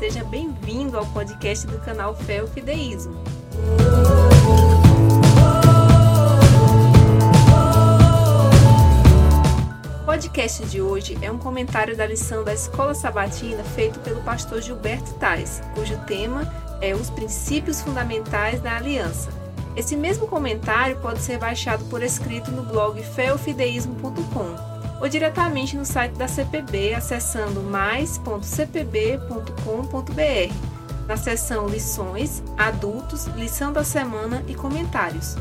seja bem-vindo ao podcast do canal Fé e Fideísmo. O podcast de hoje é um comentário da lição da Escola Sabatina feito pelo pastor Gilberto Tais, cujo tema é Os Princípios Fundamentais da Aliança. Esse mesmo comentário pode ser baixado por escrito no blog feofideísmo.com ou diretamente no site da CPB acessando mais.cpb.com.br na seção Lições, Adultos, Lição da Semana e Comentários.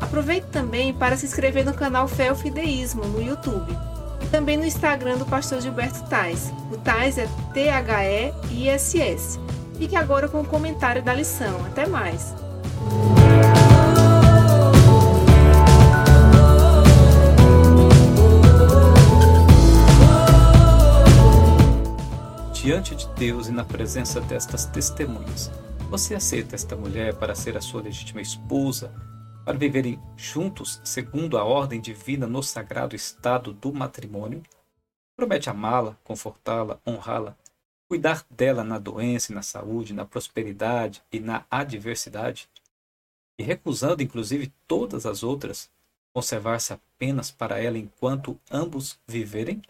Aproveite também para se inscrever no canal Fé Fideísmo no YouTube e também no Instagram do pastor Gilberto Tais. O Tais é T-H-E-I-S-S. Fique agora com o comentário da lição. Até mais! Deus e na presença destas testemunhas, você aceita esta mulher para ser a sua legítima esposa, para viverem juntos segundo a ordem divina no sagrado estado do matrimônio? Promete amá-la, confortá-la, honrá-la, cuidar dela na doença e na saúde, na prosperidade e na adversidade? E recusando inclusive todas as outras, conservar-se apenas para ela enquanto ambos viverem?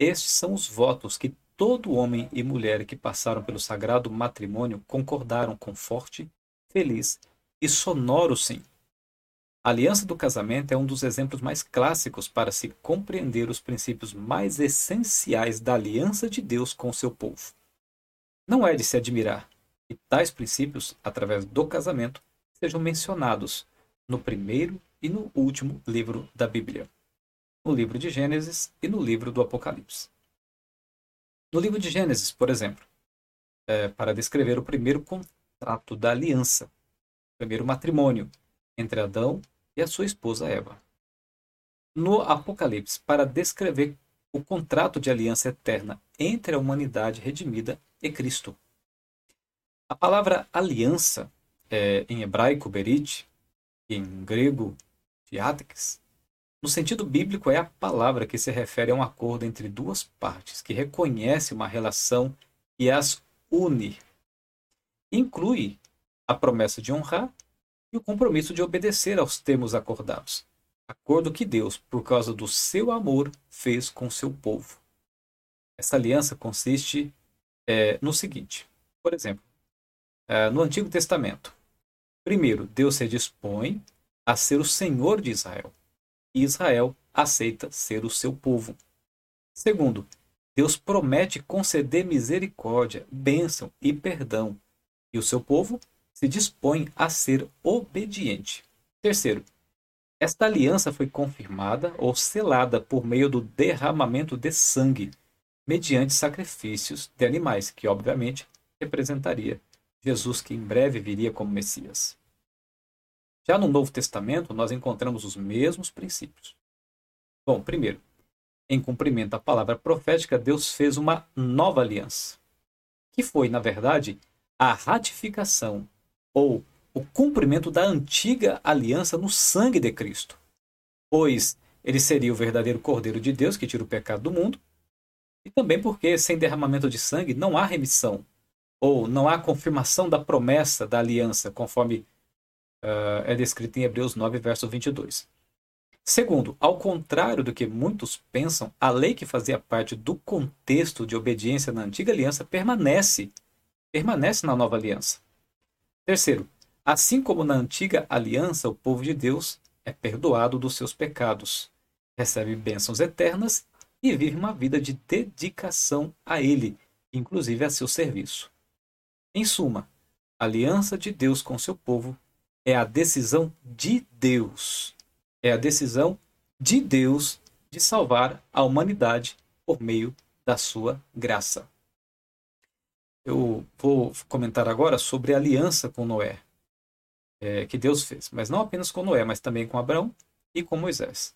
Estes são os votos que todo homem e mulher que passaram pelo sagrado matrimônio concordaram com forte, feliz e sonoro sim. A aliança do casamento é um dos exemplos mais clássicos para se compreender os princípios mais essenciais da aliança de Deus com seu povo. Não é de se admirar que tais princípios, através do casamento, sejam mencionados no primeiro e no último livro da Bíblia, no livro de Gênesis e no livro do Apocalipse. No livro de Gênesis, por exemplo, é, para descrever o primeiro contrato da aliança, o primeiro matrimônio entre Adão e a sua esposa Eva. No Apocalipse, para descrever o contrato de aliança eterna entre a humanidade redimida e Cristo. A palavra aliança, é, em hebraico berit, em grego diatex, no sentido bíblico, é a palavra que se refere a um acordo entre duas partes, que reconhece uma relação e as une. Inclui a promessa de honrar e o compromisso de obedecer aos termos acordados. Acordo que Deus, por causa do seu amor, fez com seu povo. Essa aliança consiste é, no seguinte: por exemplo, é, no Antigo Testamento, primeiro, Deus se dispõe a ser o Senhor de Israel e Israel aceita ser o seu povo. Segundo, Deus promete conceder misericórdia, bênção e perdão, e o seu povo se dispõe a ser obediente. Terceiro, esta aliança foi confirmada ou selada por meio do derramamento de sangue, mediante sacrifícios de animais, que obviamente representaria Jesus que em breve viria como Messias. Já no Novo Testamento, nós encontramos os mesmos princípios. Bom, primeiro, em cumprimento à palavra profética, Deus fez uma nova aliança, que foi, na verdade, a ratificação ou o cumprimento da antiga aliança no sangue de Cristo. Pois ele seria o verdadeiro Cordeiro de Deus que tira o pecado do mundo, e também porque sem derramamento de sangue não há remissão, ou não há confirmação da promessa da aliança, conforme uh, é descrito em Hebreus 9, verso 22. Segundo, ao contrário do que muitos pensam, a lei que fazia parte do contexto de obediência na antiga aliança permanece, permanece na nova aliança. Terceiro, assim como na antiga aliança, o povo de Deus é perdoado dos seus pecados, recebe bênçãos eternas e vive uma vida de dedicação a Ele, inclusive a seu serviço. Em suma, a aliança de Deus com seu povo é a decisão de Deus. É a decisão de Deus de salvar a humanidade por meio da sua graça. Eu vou comentar agora sobre a aliança com Noé, é, que Deus fez, mas não apenas com Noé, mas também com Abraão e com Moisés.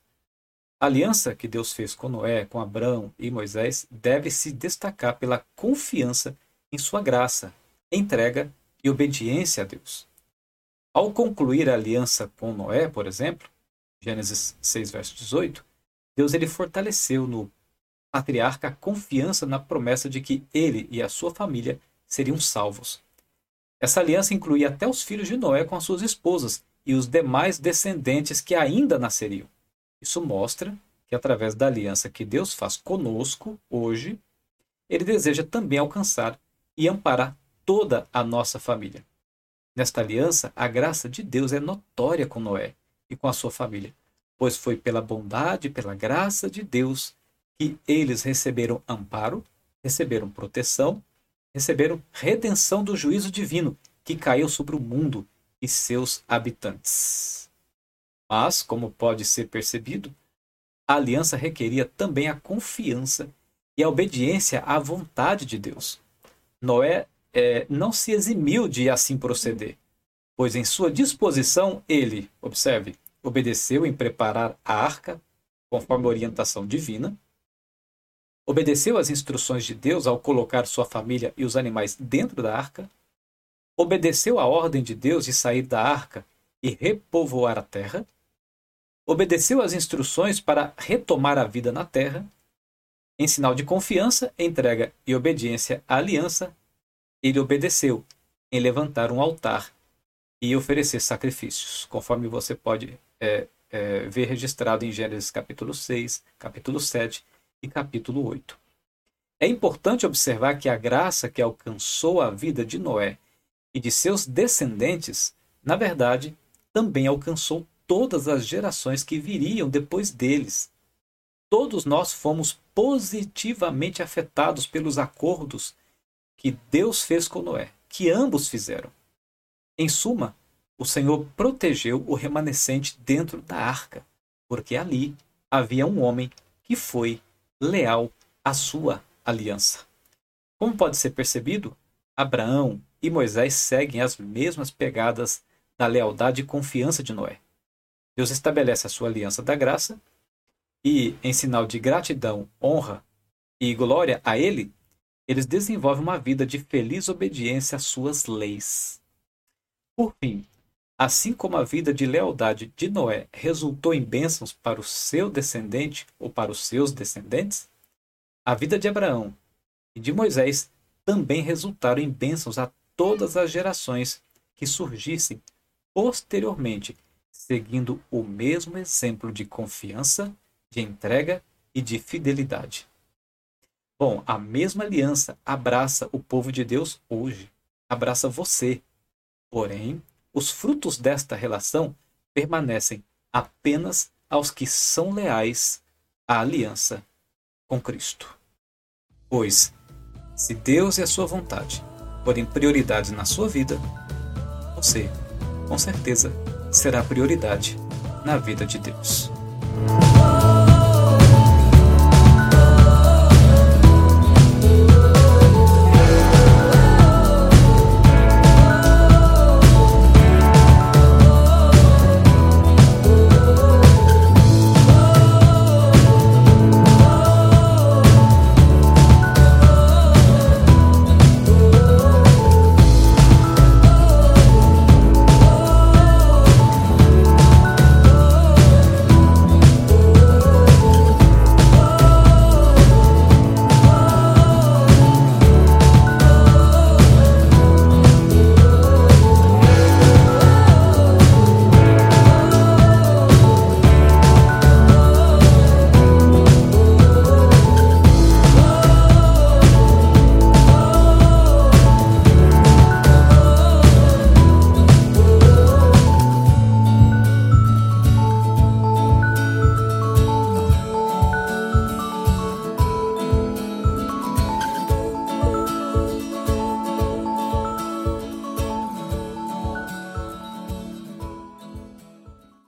A aliança que Deus fez com Noé, com Abraão e Moisés deve se destacar pela confiança em sua graça, entrega e obediência a Deus. Ao concluir a aliança com Noé, por exemplo, Gênesis 6, verso 18, Deus ele fortaleceu no patriarca a confiança na promessa de que ele e a sua família seriam salvos. Essa aliança incluía até os filhos de Noé com as suas esposas e os demais descendentes que ainda nasceriam. Isso mostra que, através da aliança que Deus faz conosco hoje, ele deseja também alcançar e amparar toda a nossa família. Nesta aliança, a graça de Deus é notória com Noé e com a sua família, pois foi pela bondade e pela graça de Deus que eles receberam amparo, receberam proteção, receberam redenção do juízo divino que caiu sobre o mundo e seus habitantes. Mas, como pode ser percebido, a aliança requeria também a confiança e a obediência à vontade de Deus. Noé é, não se eximiu de assim proceder, pois em sua disposição ele, observe, obedeceu em preparar a arca, conforme a orientação divina, obedeceu às instruções de Deus ao colocar sua família e os animais dentro da arca, obedeceu à ordem de Deus de sair da arca e repovoar a terra, obedeceu às instruções para retomar a vida na terra, em sinal de confiança, entrega e obediência à aliança, ele obedeceu em levantar um altar e oferecer sacrifícios, conforme você pode é, é, ver registrado em Gênesis capítulo 6, capítulo 7 e capítulo 8. É importante observar que a graça que alcançou a vida de Noé e de seus descendentes, na verdade, também alcançou todas as gerações que viriam depois deles. Todos nós fomos positivamente afetados pelos acordos que Deus fez com Noé, que ambos fizeram. Em suma, o Senhor protegeu o remanescente dentro da arca, porque ali havia um homem que foi leal à sua aliança. Como pode ser percebido, Abraão e Moisés seguem as mesmas pegadas da lealdade e confiança de Noé. Deus estabelece a sua aliança da graça e, em sinal de gratidão, honra e glória a Ele, eles desenvolvem uma vida de feliz obediência às suas leis. Por fim, assim como a vida de lealdade de Noé resultou em bênçãos para o seu descendente ou para os seus descendentes, a vida de Abraão e de Moisés também resultaram em bênçãos a todas as gerações que surgissem posteriormente, seguindo o mesmo exemplo de confiança, de entrega e de fidelidade. Bom, a mesma aliança abraça o povo de Deus hoje, abraça você. Porém, os frutos desta relação permanecem apenas aos que são leais à aliança com Cristo. Pois, se Deus e a sua vontade forem prioridades na sua vida, você, com certeza, será prioridade na vida de Deus.